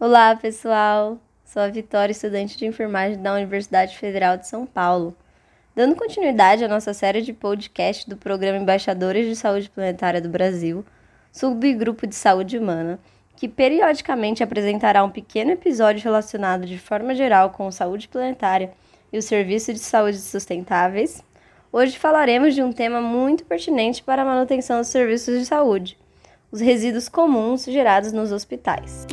Olá, pessoal! Sou a Vitória, estudante de enfermagem da Universidade Federal de São Paulo. Dando continuidade à nossa série de podcast do programa Embaixadores de Saúde Planetária do Brasil, subgrupo de saúde humana, que periodicamente apresentará um pequeno episódio relacionado de forma geral com saúde planetária e o serviço de saúde sustentáveis, hoje falaremos de um tema muito pertinente para a manutenção dos serviços de saúde: os resíduos comuns gerados nos hospitais.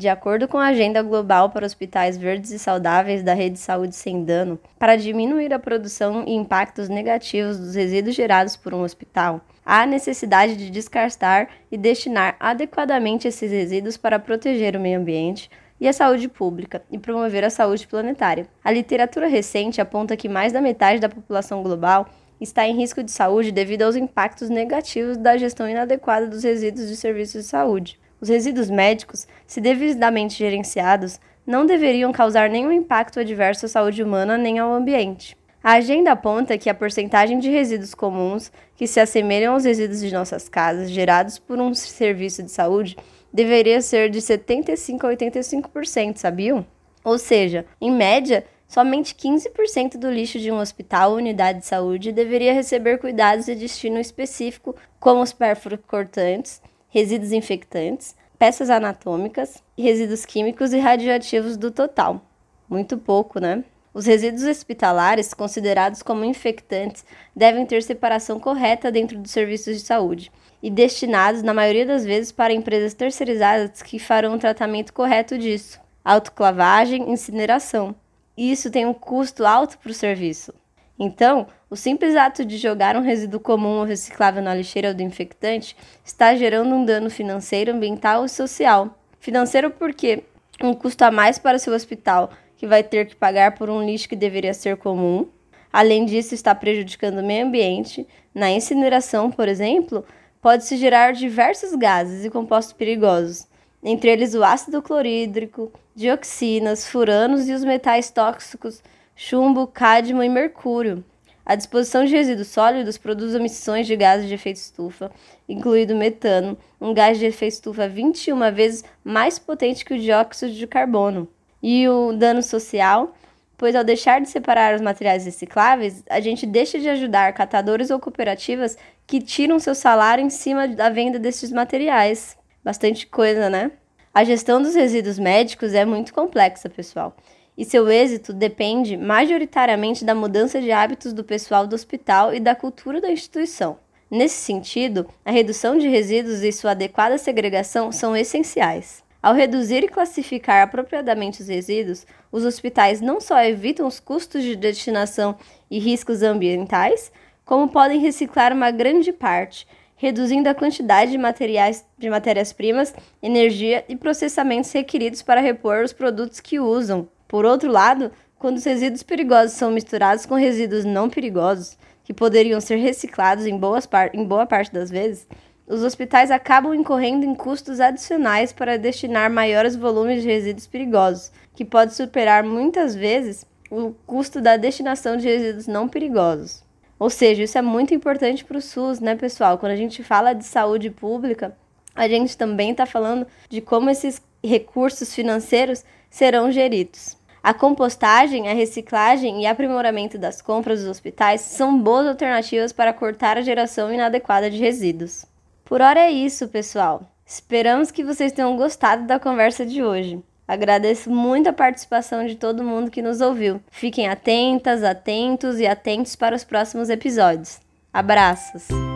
De acordo com a Agenda Global para Hospitais Verdes e Saudáveis da Rede Saúde Sem Dano, para diminuir a produção e impactos negativos dos resíduos gerados por um hospital, há necessidade de descartar e destinar adequadamente esses resíduos para proteger o meio ambiente e a saúde pública e promover a saúde planetária. A literatura recente aponta que mais da metade da população global está em risco de saúde devido aos impactos negativos da gestão inadequada dos resíduos de serviços de saúde. Os resíduos médicos, se devidamente gerenciados, não deveriam causar nenhum impacto adverso à saúde humana nem ao ambiente. A agenda aponta que a porcentagem de resíduos comuns que se assemelham aos resíduos de nossas casas gerados por um serviço de saúde deveria ser de 75 a 85%, sabiam? Ou seja, em média, somente 15% do lixo de um hospital ou unidade de saúde deveria receber cuidados de destino específico, como os pérfuros cortantes, resíduos infectantes, peças anatômicas, resíduos químicos e radioativos do total. Muito pouco, né? Os resíduos hospitalares, considerados como infectantes, devem ter separação correta dentro dos serviços de saúde e destinados, na maioria das vezes, para empresas terceirizadas que farão o tratamento correto disso. Autoclavagem, incineração. Isso tem um custo alto para o serviço. Então, o simples ato de jogar um resíduo comum ou reciclável na lixeira do infectante está gerando um dano financeiro, ambiental e social. Financeiro porque um custo a mais para seu hospital, que vai ter que pagar por um lixo que deveria ser comum. Além disso, está prejudicando o meio ambiente. Na incineração, por exemplo, pode-se gerar diversos gases e compostos perigosos, entre eles o ácido clorídrico, dioxinas, furanos e os metais tóxicos chumbo, cádmio e mercúrio. A disposição de resíduos sólidos produz emissões de gases de efeito estufa, incluído metano, um gás de efeito estufa 21 vezes mais potente que o dióxido de carbono. E o dano social, pois ao deixar de separar os materiais recicláveis, a gente deixa de ajudar catadores ou cooperativas que tiram seu salário em cima da venda desses materiais. Bastante coisa, né? A gestão dos resíduos médicos é muito complexa, pessoal e seu êxito depende majoritariamente da mudança de hábitos do pessoal do hospital e da cultura da instituição. Nesse sentido, a redução de resíduos e sua adequada segregação são essenciais. Ao reduzir e classificar apropriadamente os resíduos, os hospitais não só evitam os custos de destinação e riscos ambientais, como podem reciclar uma grande parte, reduzindo a quantidade de materiais de matérias-primas, energia e processamentos requeridos para repor os produtos que usam. Por outro lado, quando os resíduos perigosos são misturados com resíduos não perigosos, que poderiam ser reciclados em, em boa parte das vezes, os hospitais acabam incorrendo em custos adicionais para destinar maiores volumes de resíduos perigosos, que pode superar muitas vezes o custo da destinação de resíduos não perigosos. Ou seja, isso é muito importante para o SUS, né, pessoal? Quando a gente fala de saúde pública, a gente também está falando de como esses recursos financeiros serão geridos. A compostagem, a reciclagem e aprimoramento das compras dos hospitais são boas alternativas para cortar a geração inadequada de resíduos. Por hora é isso, pessoal. Esperamos que vocês tenham gostado da conversa de hoje. Agradeço muito a participação de todo mundo que nos ouviu. Fiquem atentas, atentos e atentos para os próximos episódios. Abraços!